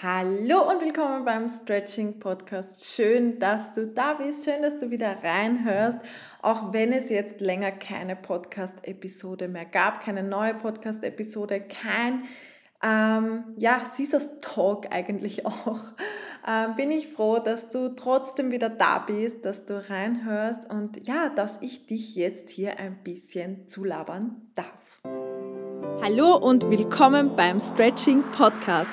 Hallo und willkommen beim Stretching Podcast. Schön, dass du da bist, schön, dass du wieder reinhörst, auch wenn es jetzt länger keine Podcast-Episode mehr gab, keine neue Podcast-Episode, kein ähm, ja, Caesars Talk eigentlich auch. Ähm, bin ich froh, dass du trotzdem wieder da bist, dass du reinhörst und ja, dass ich dich jetzt hier ein bisschen zulabern darf. Hallo und willkommen beim Stretching Podcast.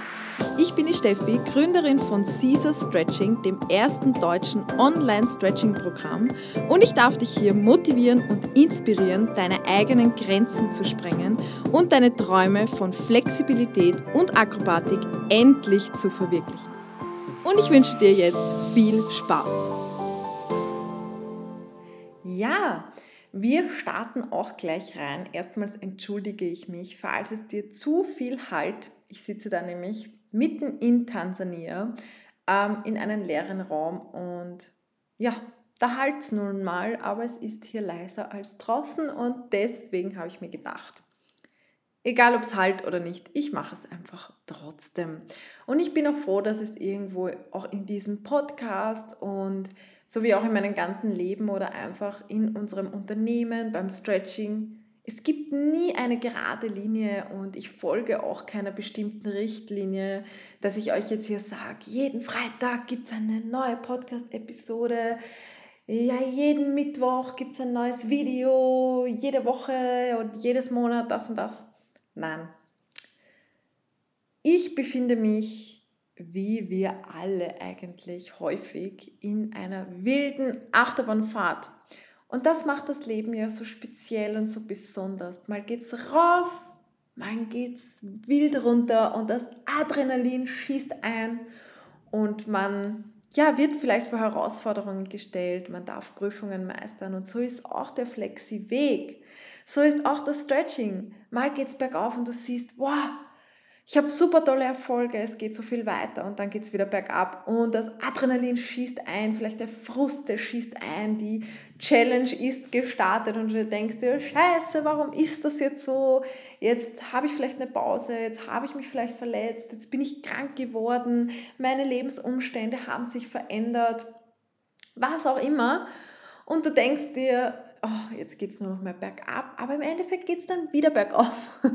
Ich bin die Steffi, Gründerin von Caesar Stretching, dem ersten deutschen Online-Stretching-Programm und ich darf dich hier motivieren und inspirieren, deine eigenen Grenzen zu sprengen und deine Träume von Flexibilität und Akrobatik endlich zu verwirklichen. Und ich wünsche dir jetzt viel Spaß. Ja, wir starten auch gleich rein. Erstmals entschuldige ich mich, falls es dir zu viel halt. Ich sitze da nämlich mitten in Tansania ähm, in einem leeren Raum und ja, da halt es nun mal, aber es ist hier leiser als draußen und deswegen habe ich mir gedacht, egal ob es halt oder nicht, ich mache es einfach trotzdem. Und ich bin auch froh, dass es irgendwo auch in diesem Podcast und so wie auch in meinem ganzen Leben oder einfach in unserem Unternehmen beim Stretching es gibt nie eine gerade Linie und ich folge auch keiner bestimmten Richtlinie, dass ich euch jetzt hier sage, jeden Freitag gibt es eine neue Podcast-Episode, ja, jeden Mittwoch gibt es ein neues Video, jede Woche und jedes Monat das und das. Nein. Ich befinde mich, wie wir alle eigentlich häufig, in einer wilden Achterbahnfahrt. Und das macht das Leben ja so speziell und so besonders. Mal geht's rauf, mal geht's wild runter und das Adrenalin schießt ein und man ja, wird vielleicht vor Herausforderungen gestellt, man darf Prüfungen meistern und so ist auch der Flexi-Weg. So ist auch das Stretching. Mal geht's bergauf und du siehst, wow, ich habe super tolle Erfolge, es geht so viel weiter und dann geht es wieder bergab und das Adrenalin schießt ein, vielleicht der Frust, der schießt ein, die Challenge ist gestartet und du denkst dir, scheiße, warum ist das jetzt so? Jetzt habe ich vielleicht eine Pause, jetzt habe ich mich vielleicht verletzt, jetzt bin ich krank geworden, meine Lebensumstände haben sich verändert, was auch immer. Und du denkst dir, oh, jetzt geht es nur noch mehr bergab, aber im Endeffekt geht es dann wieder bergauf.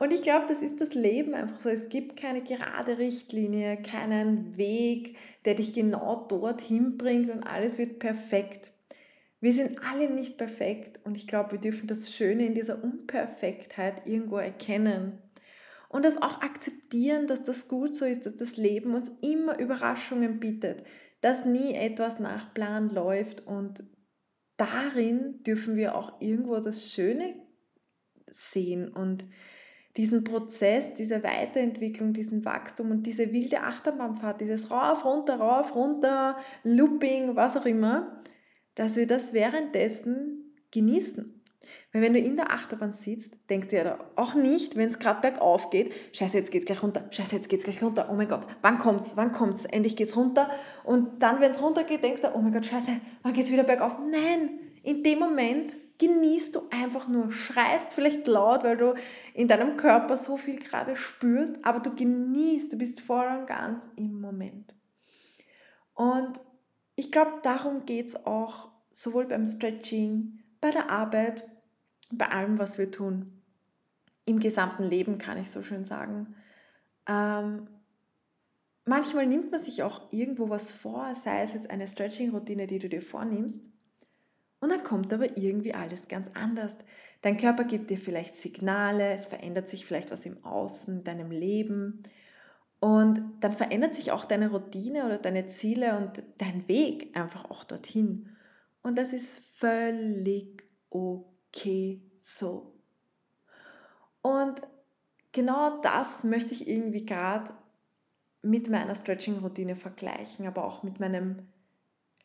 Und ich glaube, das ist das Leben einfach so. Es gibt keine gerade Richtlinie, keinen Weg, der dich genau dorthin bringt und alles wird perfekt. Wir sind alle nicht perfekt und ich glaube, wir dürfen das Schöne in dieser Unperfektheit irgendwo erkennen. Und das auch akzeptieren, dass das gut so ist, dass das Leben uns immer Überraschungen bietet, dass nie etwas nach Plan läuft und darin dürfen wir auch irgendwo das Schöne sehen und diesen Prozess, diese Weiterentwicklung, diesen Wachstum und diese wilde Achterbahnfahrt, dieses rauf, runter, rauf, runter, Looping, was auch immer, dass wir das währenddessen genießen. Weil wenn du in der Achterbahn sitzt, denkst du ja auch nicht, wenn es gerade bergauf geht, scheiße, jetzt geht es gleich runter, scheiße, jetzt geht es gleich runter, oh mein Gott, wann kommt's, wann kommt's, endlich geht es runter. Und dann, wenn es runter geht, denkst du, oh mein Gott, scheiße, wann geht es wieder bergauf? Nein, in dem Moment genießt du einfach nur, schreist vielleicht laut, weil du in deinem Körper so viel gerade spürst, aber du genießt, du bist voll und ganz im Moment. Und ich glaube, darum geht es auch sowohl beim Stretching, bei der Arbeit, bei allem, was wir tun. Im gesamten Leben kann ich so schön sagen. Ähm, manchmal nimmt man sich auch irgendwo was vor, sei es jetzt eine Stretching-Routine, die du dir vornimmst, und dann kommt aber irgendwie alles ganz anders. Dein Körper gibt dir vielleicht Signale, es verändert sich vielleicht was im Außen, deinem Leben. Und dann verändert sich auch deine Routine oder deine Ziele und dein Weg einfach auch dorthin. Und das ist völlig okay so. Und genau das möchte ich irgendwie gerade mit meiner Stretching-Routine vergleichen, aber auch mit meinem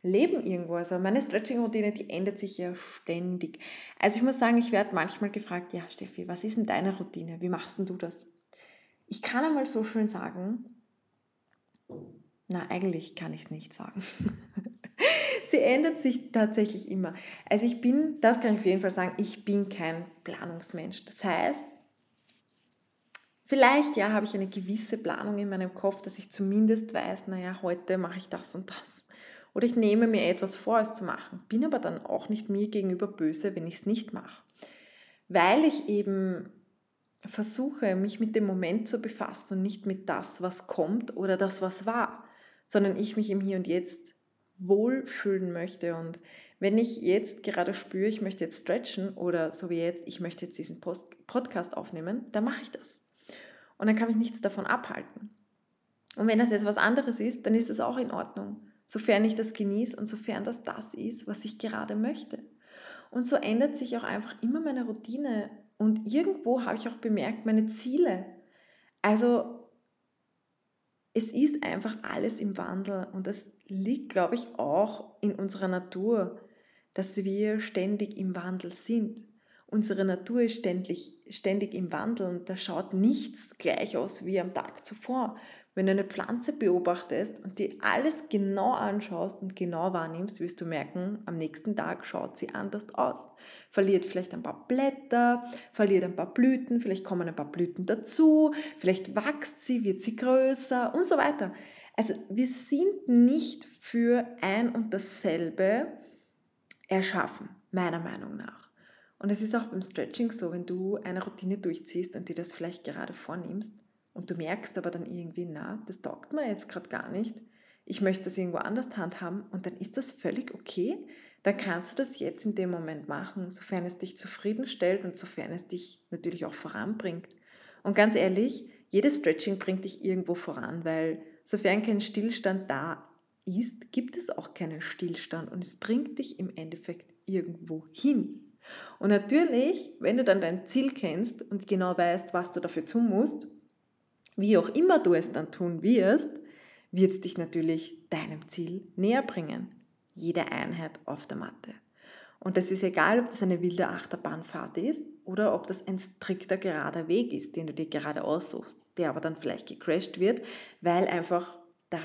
Leben irgendwo. Also meine Stretching-Routine, die ändert sich ja ständig. Also ich muss sagen, ich werde manchmal gefragt, ja Steffi, was ist denn deine Routine? Wie machst denn du das? Ich kann einmal so schön sagen, na eigentlich kann ich es nicht sagen. Sie ändert sich tatsächlich immer. Also ich bin, das kann ich auf jeden Fall sagen, ich bin kein Planungsmensch. Das heißt, Vielleicht, ja, habe ich eine gewisse Planung in meinem Kopf, dass ich zumindest weiß, naja, heute mache ich das und das. Oder ich nehme mir etwas vor, es zu machen, bin aber dann auch nicht mir gegenüber böse, wenn ich es nicht mache. Weil ich eben versuche, mich mit dem Moment zu befassen und nicht mit das, was kommt oder das, was war, sondern ich mich im Hier und Jetzt wohlfühlen möchte. Und wenn ich jetzt gerade spüre, ich möchte jetzt stretchen oder so wie jetzt, ich möchte jetzt diesen Post Podcast aufnehmen, dann mache ich das. Und dann kann mich nichts davon abhalten. Und wenn das jetzt was anderes ist, dann ist es auch in Ordnung, sofern ich das genieße und sofern das das ist, was ich gerade möchte. Und so ändert sich auch einfach immer meine Routine und irgendwo habe ich auch bemerkt, meine Ziele. Also es ist einfach alles im Wandel und das liegt, glaube ich, auch in unserer Natur, dass wir ständig im Wandel sind. Unsere Natur ist ständig, ständig im Wandel und da schaut nichts gleich aus wie am Tag zuvor. Wenn du eine Pflanze beobachtest und dir alles genau anschaust und genau wahrnimmst, wirst du merken, am nächsten Tag schaut sie anders aus. Verliert vielleicht ein paar Blätter, verliert ein paar Blüten, vielleicht kommen ein paar Blüten dazu, vielleicht wächst sie, wird sie größer und so weiter. Also wir sind nicht für ein und dasselbe erschaffen, meiner Meinung nach. Und es ist auch beim Stretching so, wenn du eine Routine durchziehst und dir das vielleicht gerade vornimmst, und du merkst aber dann irgendwie, na, das taugt mir jetzt gerade gar nicht, ich möchte das irgendwo anders handhaben und dann ist das völlig okay. Dann kannst du das jetzt in dem Moment machen, sofern es dich zufriedenstellt und sofern es dich natürlich auch voranbringt. Und ganz ehrlich, jedes Stretching bringt dich irgendwo voran, weil sofern kein Stillstand da ist, gibt es auch keinen Stillstand und es bringt dich im Endeffekt irgendwo hin. Und natürlich, wenn du dann dein Ziel kennst und genau weißt, was du dafür tun musst, wie auch immer du es dann tun wirst, wird es dich natürlich deinem Ziel näher bringen. Jede Einheit auf der Matte. Und das ist egal, ob das eine wilde Achterbahnfahrt ist oder ob das ein strikter gerader Weg ist, den du dir gerade aussuchst, der aber dann vielleicht gecrashed wird, weil einfach da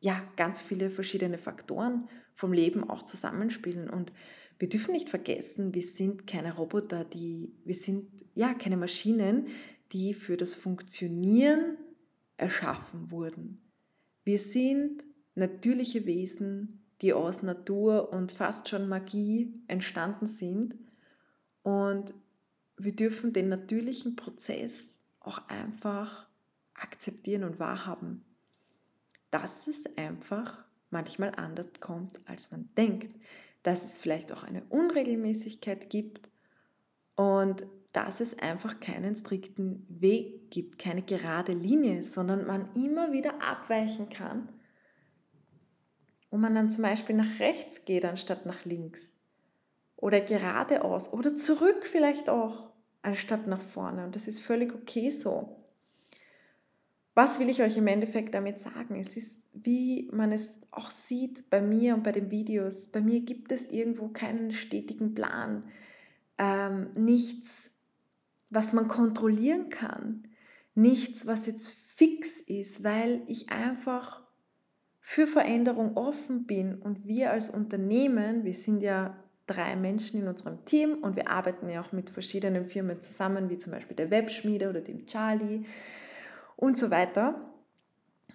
ja ganz viele verschiedene Faktoren vom Leben auch zusammenspielen und wir dürfen nicht vergessen, wir sind keine Roboter, die wir sind ja keine Maschinen, die für das Funktionieren erschaffen wurden. Wir sind natürliche Wesen, die aus Natur und fast schon Magie entstanden sind. Und wir dürfen den natürlichen Prozess auch einfach akzeptieren und wahrhaben, dass es einfach manchmal anders kommt, als man denkt, dass es vielleicht auch eine Unregelmäßigkeit gibt. Und dass es einfach keinen strikten Weg gibt, keine gerade Linie, sondern man immer wieder abweichen kann und man dann zum Beispiel nach rechts geht anstatt nach links oder geradeaus oder zurück vielleicht auch anstatt nach vorne und das ist völlig okay so. Was will ich euch im Endeffekt damit sagen? Es ist, wie man es auch sieht bei mir und bei den Videos. Bei mir gibt es irgendwo keinen stetigen Plan, ähm, nichts was man kontrollieren kann. Nichts, was jetzt fix ist, weil ich einfach für Veränderung offen bin und wir als Unternehmen, wir sind ja drei Menschen in unserem Team und wir arbeiten ja auch mit verschiedenen Firmen zusammen, wie zum Beispiel der Webschmiede oder dem Charlie und so weiter.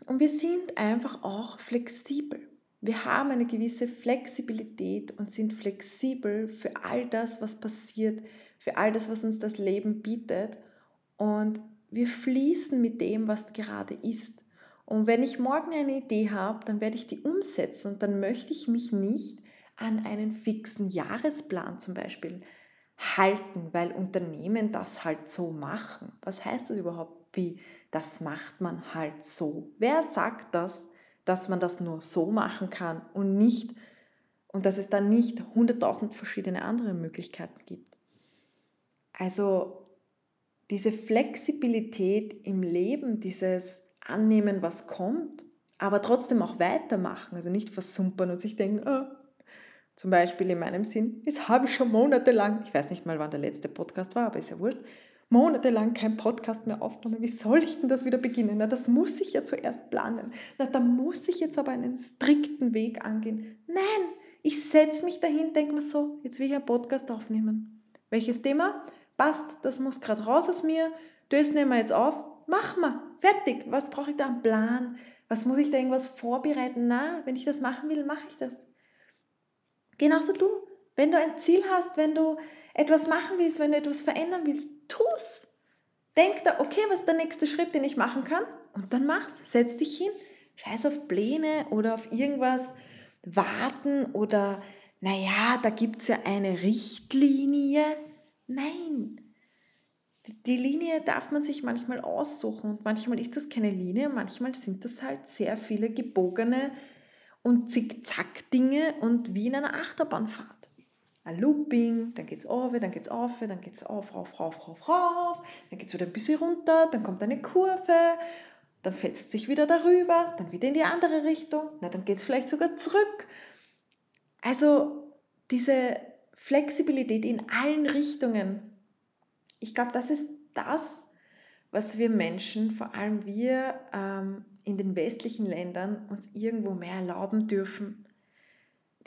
Und wir sind einfach auch flexibel. Wir haben eine gewisse Flexibilität und sind flexibel für all das, was passiert, für all das, was uns das Leben bietet. Und wir fließen mit dem, was gerade ist. Und wenn ich morgen eine Idee habe, dann werde ich die umsetzen und dann möchte ich mich nicht an einen fixen Jahresplan zum Beispiel halten, weil Unternehmen das halt so machen. Was heißt das überhaupt? Wie? Das macht man halt so. Wer sagt das, dass man das nur so machen kann und nicht und dass es dann nicht hunderttausend verschiedene andere Möglichkeiten gibt? Also diese Flexibilität im Leben, dieses Annehmen, was kommt, aber trotzdem auch weitermachen, also nicht versumpern und sich denken, oh, zum Beispiel in meinem Sinn, das habe ich schon monatelang, ich weiß nicht mal, wann der letzte Podcast war, aber ist ja wurscht, monatelang kein Podcast mehr aufgenommen. Wie soll ich denn das wieder beginnen? Na, das muss ich ja zuerst planen. Na, da muss ich jetzt aber einen strikten Weg angehen. Nein, ich setze mich dahin, denke mir so, jetzt will ich einen Podcast aufnehmen. Welches Thema? Passt, das muss gerade raus aus mir, das nehmen wir jetzt auf mach mal, fertig. Was brauche ich da? Einen Plan? Was muss ich da irgendwas vorbereiten? Na, wenn ich das machen will, mache ich das. Genauso du. Wenn du ein Ziel hast, wenn du etwas machen willst, wenn du etwas verändern willst, tu's. Denk da, okay, was ist der nächste Schritt, den ich machen kann? Und dann mach's. Setz dich hin. Scheiß auf Pläne oder auf irgendwas warten oder, naja, da gibt es ja eine Richtlinie. Nein. Die Linie darf man sich manchmal aussuchen und manchmal ist das keine Linie, manchmal sind das halt sehr viele gebogene und Zickzack-Dinge und wie in einer Achterbahnfahrt ein Looping, dann geht es auf, dann geht es auf, dann geht es auf, rauf, rauf, rauf, rauf, dann geht es wieder ein bisschen runter, dann kommt eine Kurve, dann fetzt sich wieder darüber, dann wieder in die andere Richtung, na, dann geht es vielleicht sogar zurück. Also diese Flexibilität in allen Richtungen, ich glaube, das ist das, was wir Menschen, vor allem wir ähm, in den westlichen Ländern, uns irgendwo mehr erlauben dürfen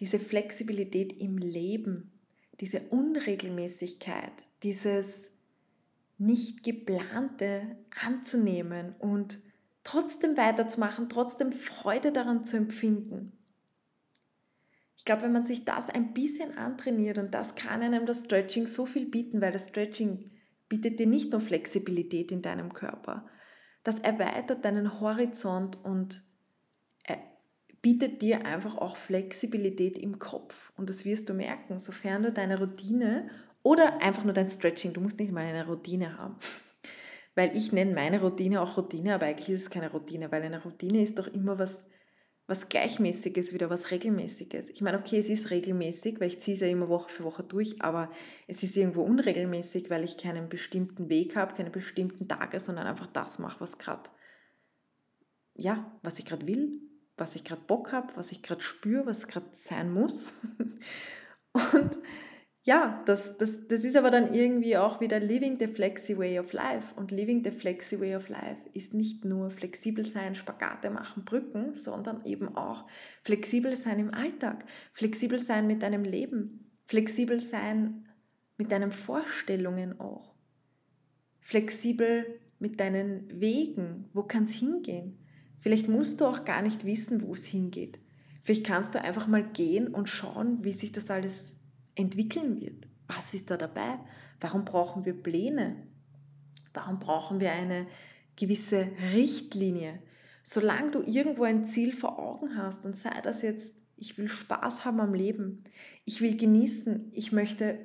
diese Flexibilität im Leben, diese Unregelmäßigkeit, dieses nicht geplante anzunehmen und trotzdem weiterzumachen, trotzdem Freude daran zu empfinden. Ich glaube, wenn man sich das ein bisschen antrainiert und das kann einem das Stretching so viel bieten, weil das Stretching bietet dir nicht nur Flexibilität in deinem Körper, das erweitert deinen Horizont und bietet dir einfach auch Flexibilität im Kopf. Und das wirst du merken, sofern du deine Routine oder einfach nur dein Stretching, du musst nicht mal eine Routine haben. Weil ich nenne meine Routine auch Routine, aber eigentlich ist es keine Routine, weil eine Routine ist doch immer was, was Gleichmäßiges, wieder was Regelmäßiges. Ich meine, okay, es ist regelmäßig, weil ich ziehe es ja immer Woche für Woche durch, aber es ist irgendwo unregelmäßig, weil ich keinen bestimmten Weg habe, keine bestimmten Tage, sondern einfach das mache, was gerade, ja, was ich gerade will was ich gerade Bock habe, was ich gerade spüre, was gerade sein muss. Und ja, das, das, das ist aber dann irgendwie auch wieder living the flexi way of life. Und living the flexi way of life ist nicht nur flexibel sein, Spagate machen, Brücken, sondern eben auch flexibel sein im Alltag, flexibel sein mit deinem Leben, flexibel sein mit deinen Vorstellungen auch, flexibel mit deinen Wegen, wo kann es hingehen, Vielleicht musst du auch gar nicht wissen, wo es hingeht. Vielleicht kannst du einfach mal gehen und schauen, wie sich das alles entwickeln wird. Was ist da dabei? Warum brauchen wir Pläne? Warum brauchen wir eine gewisse Richtlinie? Solange du irgendwo ein Ziel vor Augen hast und sei das jetzt, ich will Spaß haben am Leben, ich will genießen, ich möchte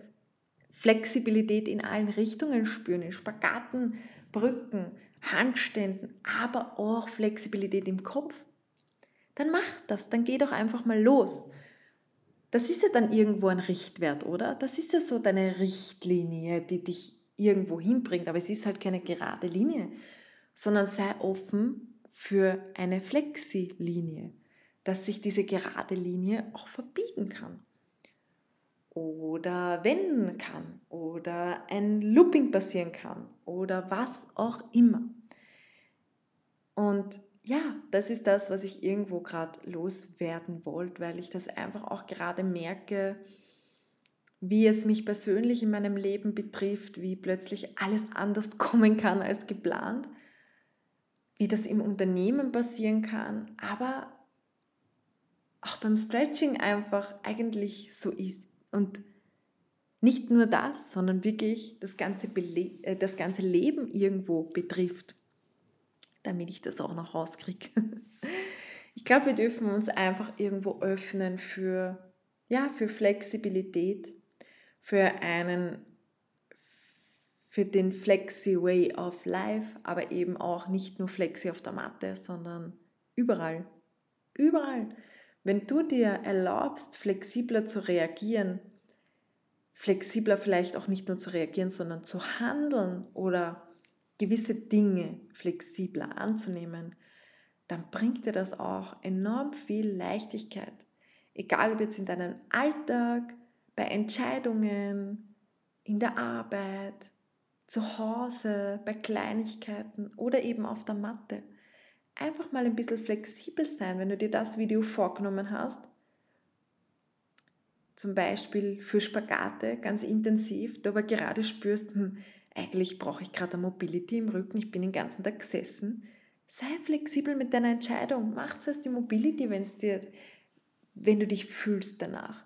Flexibilität in allen Richtungen spüren, in Spagaten, Brücken, Handständen, aber auch Flexibilität im Kopf, dann mach das, dann geh doch einfach mal los. Das ist ja dann irgendwo ein Richtwert, oder? Das ist ja so deine Richtlinie, die dich irgendwo hinbringt, aber es ist halt keine gerade Linie, sondern sei offen für eine Flexi-Linie, dass sich diese gerade Linie auch verbiegen kann oder wenden kann oder ein Looping passieren kann oder was auch immer. Und ja, das ist das, was ich irgendwo gerade loswerden wollte, weil ich das einfach auch gerade merke, wie es mich persönlich in meinem Leben betrifft, wie plötzlich alles anders kommen kann als geplant, wie das im Unternehmen passieren kann, aber auch beim Stretching einfach eigentlich so ist. Und nicht nur das, sondern wirklich das ganze, Bele äh, das ganze Leben irgendwo betrifft, damit ich das auch noch rauskriege. Ich glaube, wir dürfen uns einfach irgendwo öffnen für, ja, für Flexibilität, für einen für den Flexi Way of Life, aber eben auch nicht nur Flexi auf der Matte, sondern überall. Überall. Wenn du dir erlaubst, flexibler zu reagieren, flexibler vielleicht auch nicht nur zu reagieren, sondern zu handeln oder gewisse Dinge flexibler anzunehmen, dann bringt dir das auch enorm viel Leichtigkeit. Egal ob jetzt in deinem Alltag, bei Entscheidungen, in der Arbeit, zu Hause, bei Kleinigkeiten oder eben auf der Matte einfach mal ein bisschen flexibel sein, wenn du dir das Video vorgenommen hast. Zum Beispiel für Spagate ganz intensiv, du aber gerade spürst, hm, eigentlich brauche ich gerade eine Mobility im Rücken, ich bin den ganzen Tag gesessen. Sei flexibel mit deiner Entscheidung. Mach zuerst die Mobility, wenn's dir, wenn du dich fühlst danach.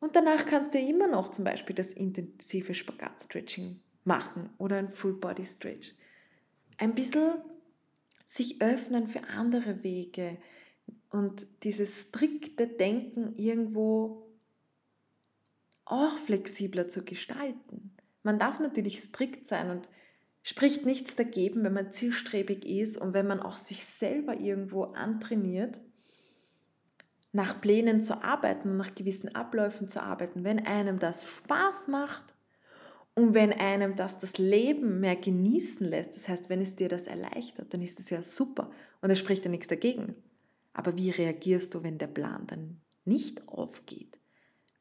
Und danach kannst du immer noch zum Beispiel das intensive Spagat-Stretching machen oder ein Full-Body-Stretch. Ein bisschen sich öffnen für andere Wege und dieses strikte Denken irgendwo auch flexibler zu gestalten. Man darf natürlich strikt sein und spricht nichts dagegen, wenn man zielstrebig ist und wenn man auch sich selber irgendwo antrainiert, nach Plänen zu arbeiten nach gewissen Abläufen zu arbeiten, wenn einem das Spaß macht und wenn einem das das Leben mehr genießen lässt, das heißt, wenn es dir das erleichtert, dann ist das ja super und es spricht ja nichts dagegen. Aber wie reagierst du, wenn der Plan dann nicht aufgeht?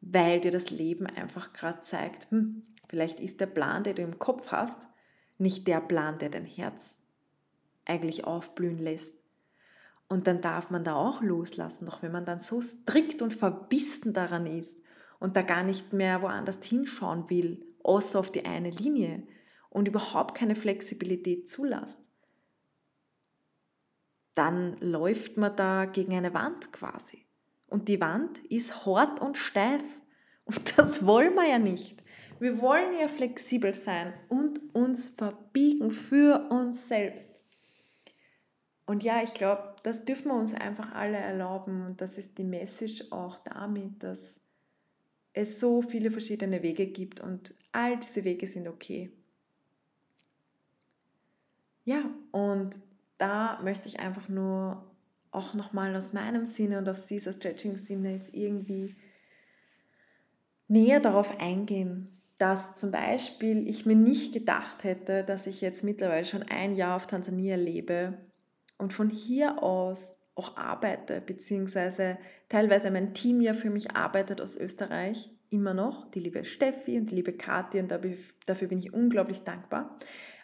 Weil dir das Leben einfach gerade zeigt, hm, vielleicht ist der Plan, den du im Kopf hast, nicht der Plan, der dein Herz eigentlich aufblühen lässt. Und dann darf man da auch loslassen, doch wenn man dann so strikt und verbissen daran ist und da gar nicht mehr woanders hinschauen will, außer auf die eine Linie und überhaupt keine Flexibilität zulässt, dann läuft man da gegen eine Wand quasi. Und die Wand ist hart und steif. Und das wollen wir ja nicht. Wir wollen ja flexibel sein und uns verbiegen für uns selbst. Und ja, ich glaube, das dürfen wir uns einfach alle erlauben. Und das ist die Message auch damit, dass es so viele verschiedene Wege gibt und all diese Wege sind okay. Ja, und da möchte ich einfach nur auch nochmal aus meinem Sinne und aus Caesar Stretching Sinne jetzt irgendwie näher darauf eingehen, dass zum Beispiel ich mir nicht gedacht hätte, dass ich jetzt mittlerweile schon ein Jahr auf Tansania lebe und von hier aus auch arbeite, beziehungsweise teilweise mein Team ja für mich arbeitet aus Österreich, immer noch, die liebe Steffi und die liebe Kathi und dafür bin ich unglaublich dankbar.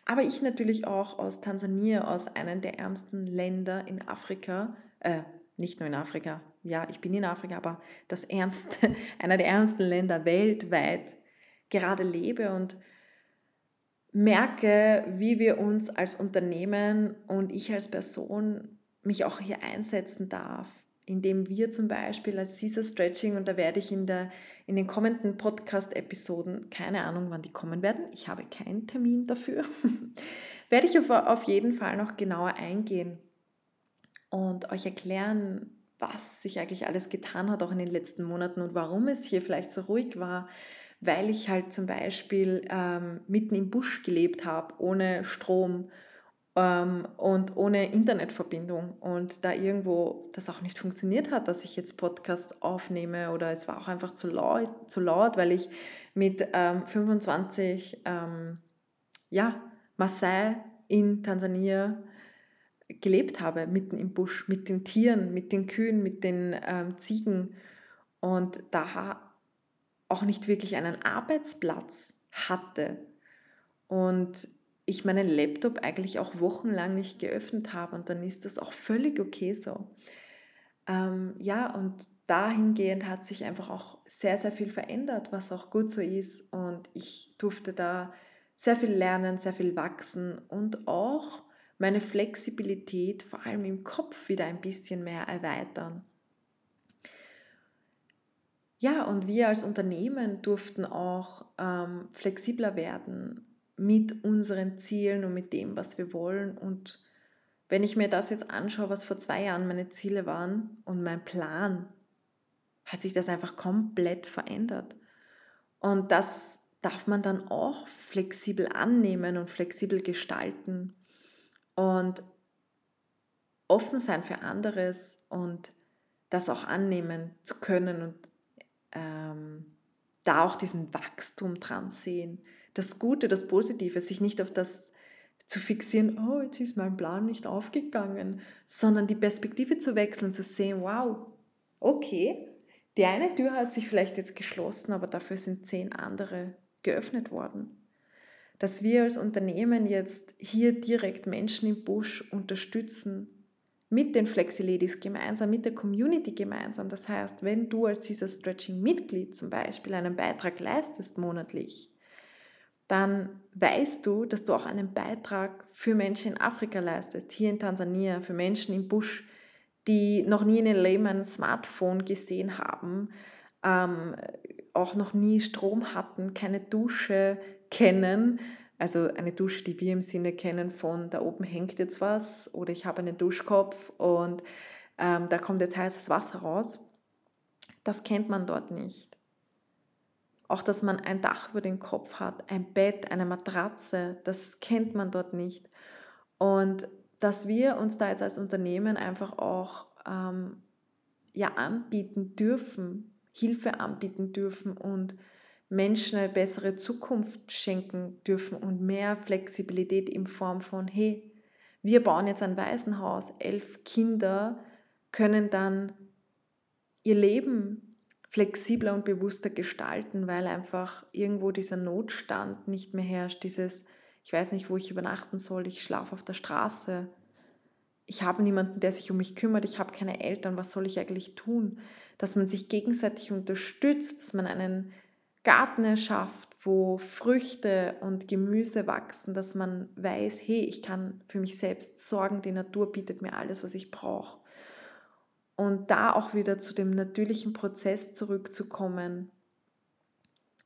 Aber ich natürlich auch aus Tansania, aus einem der ärmsten Länder in Afrika, äh, nicht nur in Afrika, ja, ich bin in Afrika, aber das ärmste, einer der ärmsten Länder weltweit gerade lebe und merke, wie wir uns als Unternehmen und ich als Person mich auch hier einsetzen darf, indem wir zum Beispiel als Caesar Stretching, und da werde ich in, der, in den kommenden Podcast-Episoden, keine Ahnung, wann die kommen werden, ich habe keinen Termin dafür, werde ich auf, auf jeden Fall noch genauer eingehen und euch erklären, was sich eigentlich alles getan hat, auch in den letzten Monaten und warum es hier vielleicht so ruhig war, weil ich halt zum Beispiel ähm, mitten im Busch gelebt habe, ohne Strom ähm, und ohne Internetverbindung. Und da irgendwo das auch nicht funktioniert hat, dass ich jetzt Podcasts aufnehme oder es war auch einfach zu laut, zu laut weil ich mit ähm, 25 ähm, ja, Maasai in Tansania gelebt habe, mitten im Busch, mit den Tieren, mit den Kühen, mit den ähm, Ziegen. Und da auch nicht wirklich einen Arbeitsplatz hatte und ich meinen Laptop eigentlich auch wochenlang nicht geöffnet habe und dann ist das auch völlig okay so. Ähm, ja, und dahingehend hat sich einfach auch sehr, sehr viel verändert, was auch gut so ist und ich durfte da sehr viel lernen, sehr viel wachsen und auch meine Flexibilität vor allem im Kopf wieder ein bisschen mehr erweitern. Ja, und wir als Unternehmen durften auch ähm, flexibler werden mit unseren Zielen und mit dem, was wir wollen. Und wenn ich mir das jetzt anschaue, was vor zwei Jahren meine Ziele waren und mein Plan, hat sich das einfach komplett verändert. Und das darf man dann auch flexibel annehmen und flexibel gestalten und offen sein für anderes und das auch annehmen zu können und ähm, da auch diesen Wachstum dran sehen. Das Gute, das Positive, sich nicht auf das zu fixieren, oh, jetzt ist mein Plan nicht aufgegangen, sondern die Perspektive zu wechseln, zu sehen, wow, okay, die eine Tür hat sich vielleicht jetzt geschlossen, aber dafür sind zehn andere geöffnet worden. Dass wir als Unternehmen jetzt hier direkt Menschen im Busch unterstützen, mit den Flexi-Ladies gemeinsam, mit der Community gemeinsam. Das heißt, wenn du als dieser Stretching-Mitglied zum Beispiel einen Beitrag leistest monatlich, dann weißt du, dass du auch einen Beitrag für Menschen in Afrika leistest, hier in Tansania, für Menschen im Busch, die noch nie in ihrem Leben ein Smartphone gesehen haben, ähm, auch noch nie Strom hatten, keine Dusche kennen. Also eine Dusche, die wir im Sinne kennen von da oben hängt jetzt was oder ich habe einen Duschkopf und ähm, da kommt jetzt heißes Wasser raus. Das kennt man dort nicht. Auch, dass man ein Dach über den Kopf hat, ein Bett, eine Matratze, das kennt man dort nicht. Und dass wir uns da jetzt als Unternehmen einfach auch ähm, ja, anbieten dürfen, Hilfe anbieten dürfen und Menschen eine bessere Zukunft schenken dürfen und mehr Flexibilität in Form von, hey, wir bauen jetzt ein Waisenhaus, elf Kinder können dann ihr Leben flexibler und bewusster gestalten, weil einfach irgendwo dieser Notstand nicht mehr herrscht, dieses, ich weiß nicht, wo ich übernachten soll, ich schlafe auf der Straße, ich habe niemanden, der sich um mich kümmert, ich habe keine Eltern, was soll ich eigentlich tun? Dass man sich gegenseitig unterstützt, dass man einen Garten erschafft, wo Früchte und Gemüse wachsen, dass man weiß, hey, ich kann für mich selbst sorgen, die Natur bietet mir alles, was ich brauche. Und da auch wieder zu dem natürlichen Prozess zurückzukommen,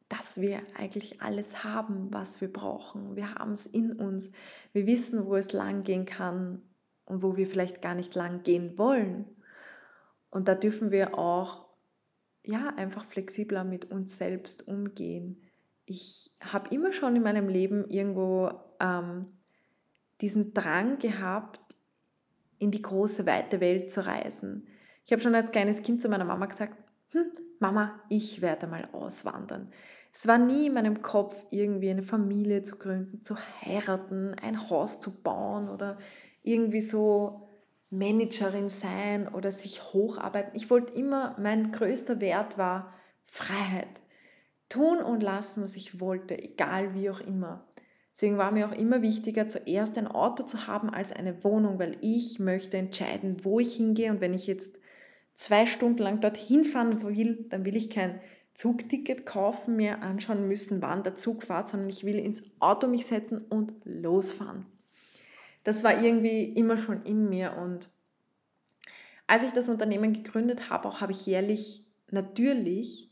dass wir eigentlich alles haben, was wir brauchen. Wir haben es in uns. Wir wissen, wo es lang gehen kann und wo wir vielleicht gar nicht lang gehen wollen. Und da dürfen wir auch ja einfach flexibler mit uns selbst umgehen. Ich habe immer schon in meinem Leben irgendwo ähm, diesen Drang gehabt, in die große weite Welt zu reisen. Ich habe schon als kleines Kind zu meiner Mama gesagt, hm, Mama, ich werde mal auswandern. Es war nie in meinem Kopf, irgendwie eine Familie zu gründen, zu heiraten, ein Haus zu bauen oder irgendwie so Managerin sein oder sich hocharbeiten. Ich wollte immer, mein größter Wert war Freiheit. Tun und lassen, was ich wollte, egal wie auch immer. Deswegen war mir auch immer wichtiger, zuerst ein Auto zu haben als eine Wohnung, weil ich möchte entscheiden, wo ich hingehe. Und wenn ich jetzt zwei Stunden lang dorthin fahren will, dann will ich kein Zugticket kaufen, mir anschauen müssen, wann der Zug fährt, sondern ich will ins Auto mich setzen und losfahren. Das war irgendwie immer schon in mir und als ich das Unternehmen gegründet habe, auch habe ich jährlich natürlich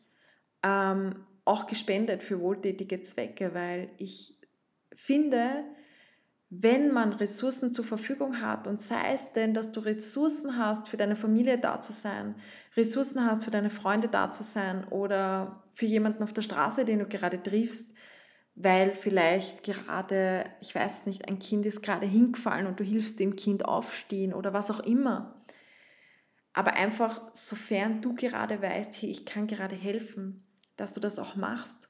ähm, auch gespendet für wohltätige Zwecke, weil ich finde, wenn man Ressourcen zur Verfügung hat und sei es denn, dass du Ressourcen hast, für deine Familie da zu sein, Ressourcen hast, für deine Freunde da zu sein oder für jemanden auf der Straße, den du gerade triffst, weil vielleicht gerade, ich weiß nicht, ein Kind ist gerade hingefallen und du hilfst dem Kind aufstehen oder was auch immer. Aber einfach, sofern du gerade weißt, hey, ich kann gerade helfen, dass du das auch machst.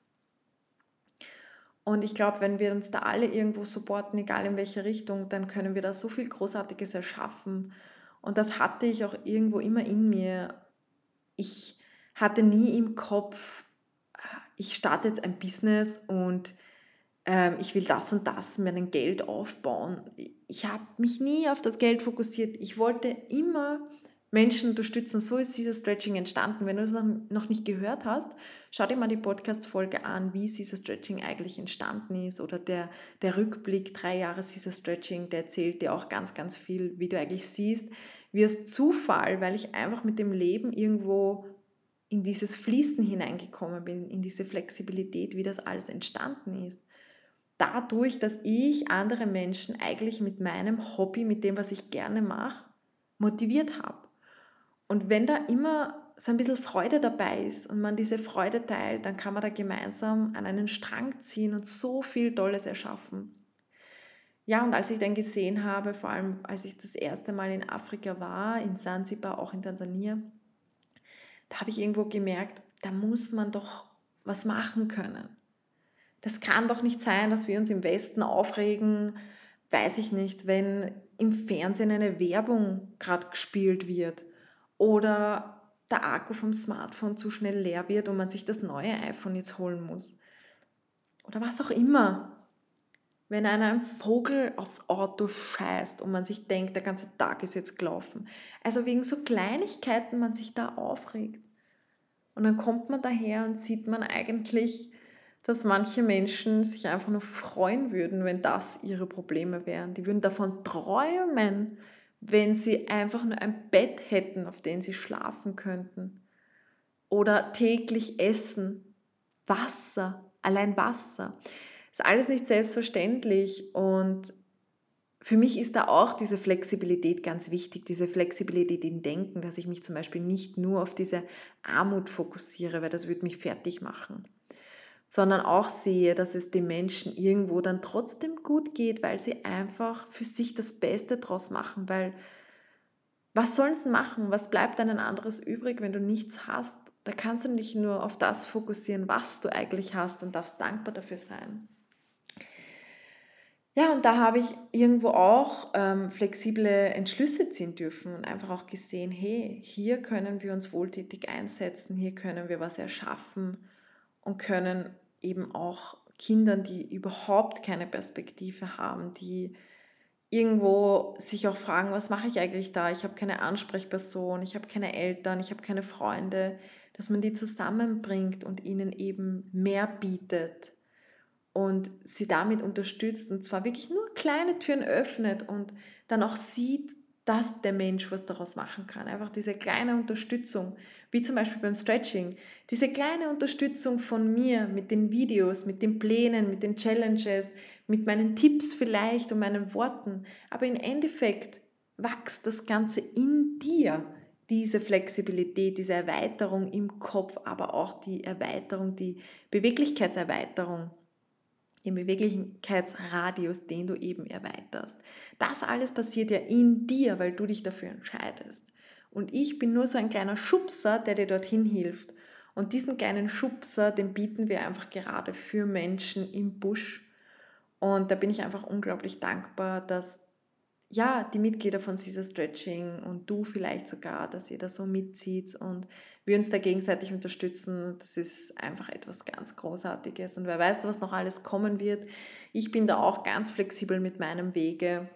Und ich glaube, wenn wir uns da alle irgendwo supporten, egal in welche Richtung, dann können wir da so viel Großartiges erschaffen. Und das hatte ich auch irgendwo immer in mir. Ich hatte nie im Kopf, ich starte jetzt ein Business und ähm, ich will das und das, mir ein Geld aufbauen. Ich habe mich nie auf das Geld fokussiert. Ich wollte immer Menschen unterstützen. So ist dieses Stretching entstanden. Wenn du es noch nicht gehört hast, schau dir mal die Podcast-Folge an, wie dieses Stretching eigentlich entstanden ist oder der, der Rückblick, drei Jahre dieses Stretching, der erzählt dir auch ganz, ganz viel, wie du eigentlich siehst, wie aus Zufall, weil ich einfach mit dem Leben irgendwo in dieses Fließen hineingekommen bin, in diese Flexibilität, wie das alles entstanden ist. Dadurch, dass ich andere Menschen eigentlich mit meinem Hobby, mit dem, was ich gerne mache, motiviert habe. Und wenn da immer so ein bisschen Freude dabei ist und man diese Freude teilt, dann kann man da gemeinsam an einen Strang ziehen und so viel Tolles erschaffen. Ja, und als ich dann gesehen habe, vor allem als ich das erste Mal in Afrika war, in Zanzibar, auch in Tansania, da habe ich irgendwo gemerkt, da muss man doch was machen können. Das kann doch nicht sein, dass wir uns im Westen aufregen, weiß ich nicht, wenn im Fernsehen eine Werbung gerade gespielt wird oder der Akku vom Smartphone zu schnell leer wird und man sich das neue iPhone jetzt holen muss. Oder was auch immer. Wenn einer ein Vogel aufs Auto scheißt und man sich denkt, der ganze Tag ist jetzt gelaufen. Also wegen so Kleinigkeiten man sich da aufregt. Und dann kommt man daher und sieht man eigentlich dass manche Menschen sich einfach nur freuen würden, wenn das ihre Probleme wären. Die würden davon träumen, wenn sie einfach nur ein Bett hätten, auf dem sie schlafen könnten. Oder täglich essen, Wasser, allein Wasser. Ist alles nicht selbstverständlich und für mich ist da auch diese Flexibilität ganz wichtig, diese Flexibilität im Denken, dass ich mich zum Beispiel nicht nur auf diese Armut fokussiere, weil das würde mich fertig machen, sondern auch sehe, dass es den Menschen irgendwo dann trotzdem gut geht, weil sie einfach für sich das Beste draus machen, weil was sollen sie machen? Was bleibt dann ein anderes übrig, wenn du nichts hast? Da kannst du nicht nur auf das fokussieren, was du eigentlich hast und darfst dankbar dafür sein. Ja, und da habe ich irgendwo auch ähm, flexible Entschlüsse ziehen dürfen und einfach auch gesehen, hey, hier können wir uns wohltätig einsetzen, hier können wir was erschaffen und können eben auch Kindern, die überhaupt keine Perspektive haben, die irgendwo sich auch fragen, was mache ich eigentlich da? Ich habe keine Ansprechperson, ich habe keine Eltern, ich habe keine Freunde, dass man die zusammenbringt und ihnen eben mehr bietet und sie damit unterstützt und zwar wirklich nur kleine Türen öffnet und dann auch sieht, dass der Mensch was daraus machen kann. Einfach diese kleine Unterstützung, wie zum Beispiel beim Stretching, diese kleine Unterstützung von mir mit den Videos, mit den Plänen, mit den Challenges, mit meinen Tipps vielleicht und meinen Worten. Aber im Endeffekt wächst das Ganze in dir, diese Flexibilität, diese Erweiterung im Kopf, aber auch die Erweiterung, die Beweglichkeitserweiterung im Beweglichkeitsradius, den du eben erweiterst. Das alles passiert ja in dir, weil du dich dafür entscheidest. Und ich bin nur so ein kleiner Schubser, der dir dorthin hilft. Und diesen kleinen Schubser, den bieten wir einfach gerade für Menschen im Busch. Und da bin ich einfach unglaublich dankbar, dass ja, die Mitglieder von Caesar Stretching und du vielleicht sogar, dass ihr da so mitzieht und wir uns da gegenseitig unterstützen. Das ist einfach etwas ganz Großartiges. Und wer weiß, was noch alles kommen wird. Ich bin da auch ganz flexibel mit meinem Wege.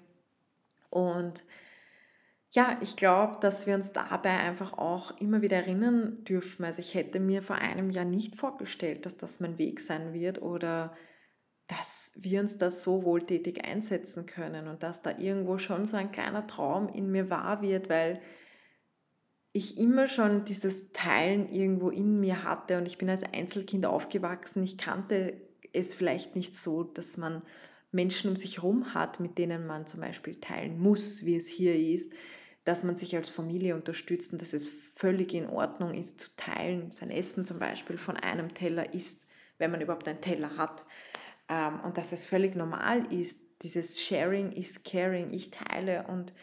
Und ja, ich glaube, dass wir uns dabei einfach auch immer wieder erinnern dürfen. Also ich hätte mir vor einem Jahr nicht vorgestellt, dass das mein Weg sein wird oder dass wir uns da so wohltätig einsetzen können und dass da irgendwo schon so ein kleiner Traum in mir wahr wird, weil ich immer schon dieses Teilen irgendwo in mir hatte und ich bin als Einzelkind aufgewachsen. Ich kannte es vielleicht nicht so, dass man Menschen um sich herum hat, mit denen man zum Beispiel teilen muss, wie es hier ist, dass man sich als Familie unterstützt und dass es völlig in Ordnung ist zu teilen, sein Essen zum Beispiel von einem Teller isst, wenn man überhaupt einen Teller hat. Ähm, und dass es völlig normal ist, dieses Sharing is Caring, ich teile und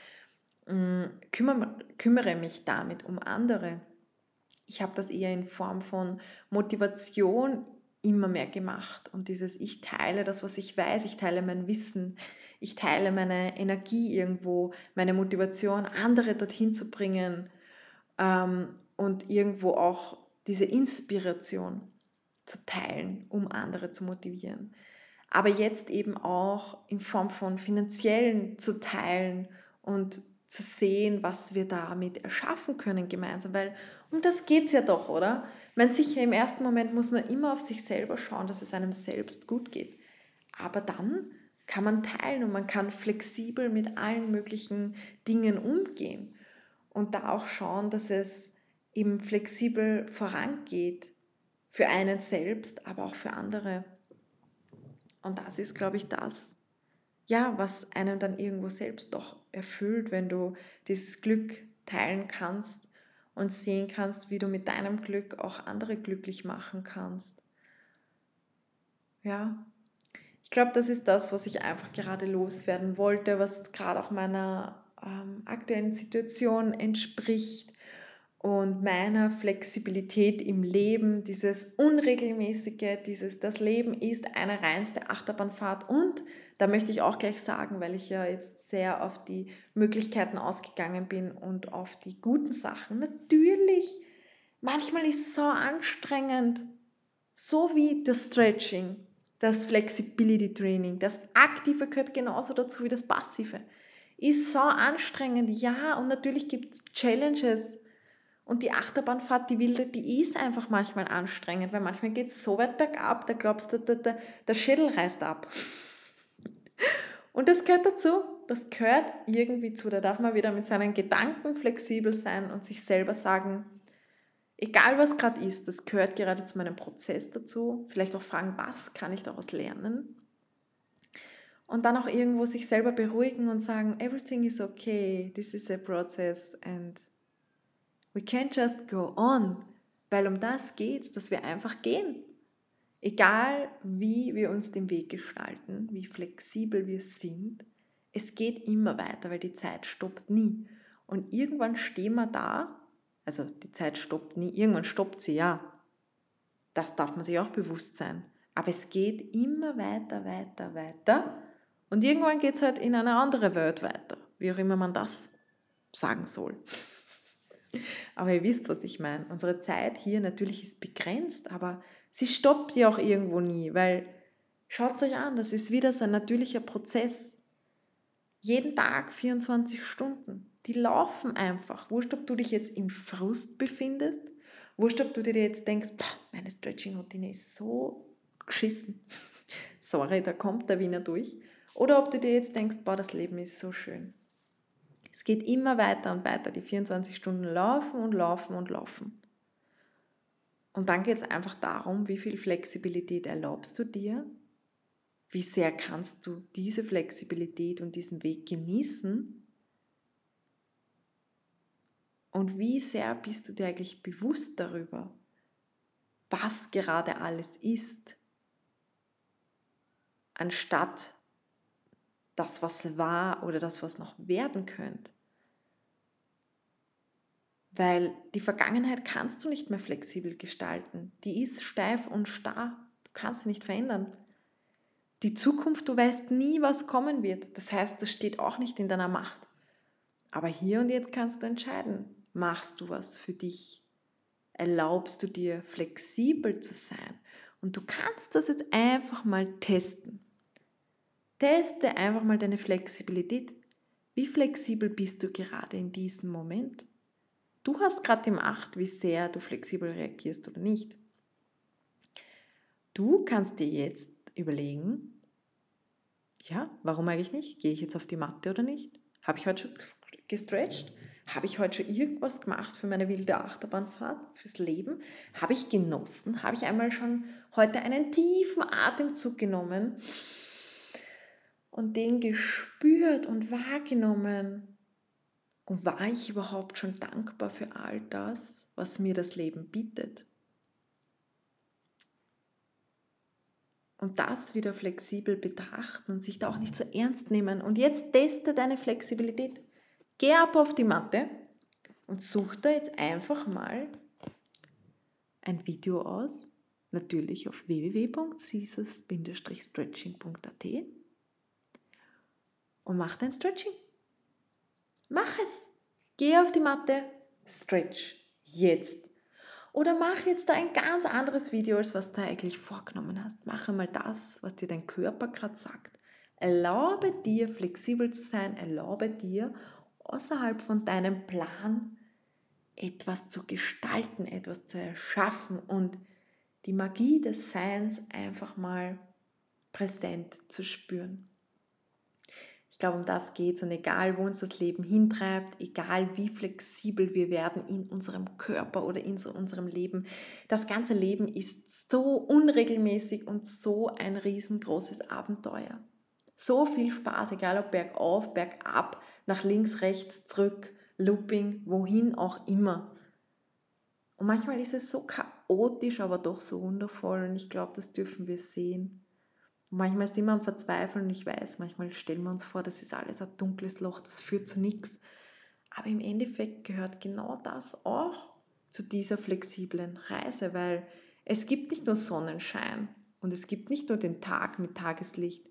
Mm, kümmere, kümmere mich damit um andere. Ich habe das eher in Form von Motivation immer mehr gemacht. Und dieses ich teile das, was ich weiß, ich teile mein Wissen, ich teile meine Energie irgendwo, meine Motivation, andere dorthin zu bringen. Ähm, und irgendwo auch diese Inspiration zu teilen, um andere zu motivieren. Aber jetzt eben auch in Form von finanziellen zu teilen und zu sehen, was wir damit erschaffen können gemeinsam, weil um das geht es ja doch, oder? Meine, sicher, im ersten Moment muss man immer auf sich selber schauen, dass es einem selbst gut geht. Aber dann kann man teilen und man kann flexibel mit allen möglichen Dingen umgehen und da auch schauen, dass es eben flexibel vorangeht für einen selbst, aber auch für andere. Und das ist, glaube ich, das, ja, was einem dann irgendwo selbst doch erfüllt, wenn du dieses Glück teilen kannst und sehen kannst, wie du mit deinem Glück auch andere glücklich machen kannst. Ja, ich glaube, das ist das, was ich einfach gerade loswerden wollte, was gerade auch meiner ähm, aktuellen Situation entspricht und meiner Flexibilität im Leben, dieses Unregelmäßige, dieses, das Leben ist eine reinste Achterbahnfahrt und da möchte ich auch gleich sagen, weil ich ja jetzt sehr auf die Möglichkeiten ausgegangen bin und auf die guten Sachen. Natürlich, manchmal ist es so anstrengend, so wie das Stretching, das Flexibility Training, das Aktive gehört genauso dazu wie das Passive. Ist so anstrengend, ja, und natürlich gibt es Challenges, Und die Achterbahnfahrt, die wilde, die ist einfach manchmal anstrengend, weil manchmal geht es so weit bergab, da glaubst du, der, der, der Schädel reißt ab. Und das gehört dazu, das gehört irgendwie zu. Da darf man wieder mit seinen Gedanken flexibel sein und sich selber sagen, egal was gerade ist, das gehört gerade zu meinem Prozess dazu. Vielleicht auch fragen, was kann ich daraus lernen? Und dann auch irgendwo sich selber beruhigen und sagen, everything is okay, this is a process and we can't just go on. Weil um das geht es, dass wir einfach gehen. Egal wie wir uns den Weg gestalten, wie flexibel wir sind, es geht immer weiter, weil die Zeit stoppt nie. Und irgendwann stehen wir da, also die Zeit stoppt nie, irgendwann stoppt sie ja. Das darf man sich auch bewusst sein. Aber es geht immer weiter, weiter, weiter. Und irgendwann geht es halt in eine andere Welt weiter, wie auch immer man das sagen soll. Aber ihr wisst, was ich meine. Unsere Zeit hier natürlich ist begrenzt, aber sie stoppt ja auch irgendwo nie, weil schaut euch an, das ist wieder so ein natürlicher Prozess. Jeden Tag 24 Stunden. Die laufen einfach. Wurscht, ob du dich jetzt im Frust befindest, wurscht, ob du dir jetzt denkst, meine Stretching-Routine ist so geschissen. Sorry, da kommt der Wiener durch. Oder ob du dir jetzt denkst, boah, das Leben ist so schön. Es geht immer weiter und weiter. Die 24 Stunden laufen und laufen und laufen. Und dann geht es einfach darum, wie viel Flexibilität erlaubst du dir? Wie sehr kannst du diese Flexibilität und diesen Weg genießen? Und wie sehr bist du dir eigentlich bewusst darüber, was gerade alles ist, anstatt das, was war oder das, was noch werden könnte? Weil die Vergangenheit kannst du nicht mehr flexibel gestalten. Die ist steif und starr. Du kannst sie nicht verändern. Die Zukunft, du weißt nie, was kommen wird. Das heißt, das steht auch nicht in deiner Macht. Aber hier und jetzt kannst du entscheiden, machst du was für dich? Erlaubst du dir, flexibel zu sein? Und du kannst das jetzt einfach mal testen. Teste einfach mal deine Flexibilität. Wie flexibel bist du gerade in diesem Moment? Du hast gerade im Acht, wie sehr du flexibel reagierst oder nicht. Du kannst dir jetzt überlegen, ja, warum eigentlich nicht? Gehe ich jetzt auf die Matte oder nicht? Habe ich heute schon gestretched? Habe ich heute schon irgendwas gemacht für meine wilde Achterbahnfahrt, fürs Leben? Habe ich genossen? Habe ich einmal schon heute einen tiefen Atemzug genommen und den gespürt und wahrgenommen? Und war ich überhaupt schon dankbar für all das, was mir das Leben bietet? Und das wieder flexibel betrachten und sich da auch nicht so ernst nehmen. Und jetzt teste deine Flexibilität. Geh ab auf die Matte und such da jetzt einfach mal ein Video aus, natürlich auf www.caesars-stretching.at und mach dein Stretching. Mach es. Geh auf die Matte, stretch jetzt. Oder mach jetzt da ein ganz anderes Video, als was du eigentlich vorgenommen hast. Mach einmal das, was dir dein Körper gerade sagt. Erlaube dir, flexibel zu sein. Erlaube dir, außerhalb von deinem Plan etwas zu gestalten, etwas zu erschaffen und die Magie des Seins einfach mal präsent zu spüren. Ich glaube, um das geht es und egal, wo uns das Leben hintreibt, egal wie flexibel wir werden in unserem Körper oder in unserem Leben, das ganze Leben ist so unregelmäßig und so ein riesengroßes Abenteuer. So viel Spaß, egal ob bergauf, bergab, nach links, rechts, zurück, Looping, wohin auch immer. Und manchmal ist es so chaotisch, aber doch so wundervoll und ich glaube, das dürfen wir sehen. Manchmal sind wir am Verzweifeln und ich weiß, manchmal stellen wir uns vor, das ist alles ein dunkles Loch, das führt zu nichts. Aber im Endeffekt gehört genau das auch zu dieser flexiblen Reise, weil es gibt nicht nur Sonnenschein und es gibt nicht nur den Tag mit Tageslicht.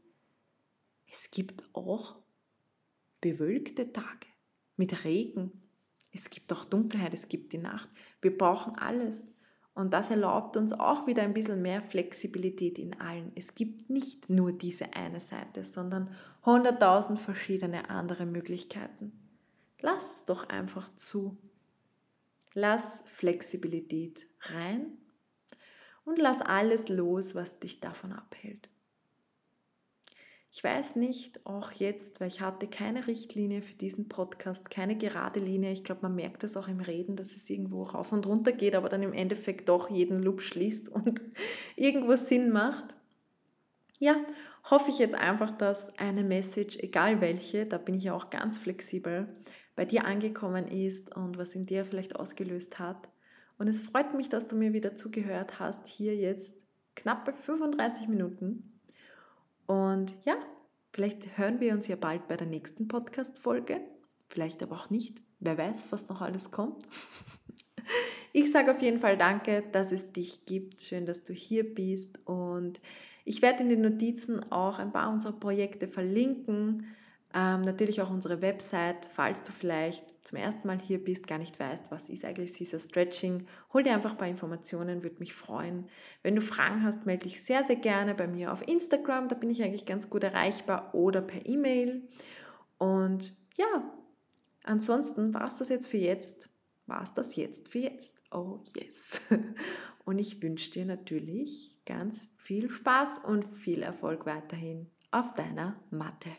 Es gibt auch bewölkte Tage mit Regen. Es gibt auch Dunkelheit, es gibt die Nacht. Wir brauchen alles. Und das erlaubt uns auch wieder ein bisschen mehr Flexibilität in allen. Es gibt nicht nur diese eine Seite, sondern hunderttausend verschiedene andere Möglichkeiten. Lass es doch einfach zu. Lass Flexibilität rein und lass alles los, was dich davon abhält. Ich weiß nicht, auch jetzt, weil ich hatte keine Richtlinie für diesen Podcast, keine gerade Linie. Ich glaube, man merkt das auch im Reden, dass es irgendwo rauf und runter geht, aber dann im Endeffekt doch jeden Loop schließt und irgendwo Sinn macht. Ja, hoffe ich jetzt einfach, dass eine Message, egal welche, da bin ich ja auch ganz flexibel, bei dir angekommen ist und was in dir vielleicht ausgelöst hat. Und es freut mich, dass du mir wieder zugehört hast, hier jetzt knappe 35 Minuten. Und ja, vielleicht hören wir uns ja bald bei der nächsten Podcast-Folge. Vielleicht aber auch nicht. Wer weiß, was noch alles kommt. Ich sage auf jeden Fall danke, dass es dich gibt. Schön, dass du hier bist. Und ich werde in den Notizen auch ein paar unserer Projekte verlinken. Ähm, natürlich auch unsere Website, falls du vielleicht zum ersten Mal hier bist, gar nicht weißt, was ist eigentlich Caesar Stretching. Hol dir einfach ein paar Informationen, würde mich freuen. Wenn du Fragen hast, melde dich sehr, sehr gerne bei mir auf Instagram, da bin ich eigentlich ganz gut erreichbar oder per E-Mail. Und ja, ansonsten war es das jetzt für jetzt. War es das jetzt für jetzt? Oh yes. Und ich wünsche dir natürlich ganz viel Spaß und viel Erfolg weiterhin auf deiner Matte.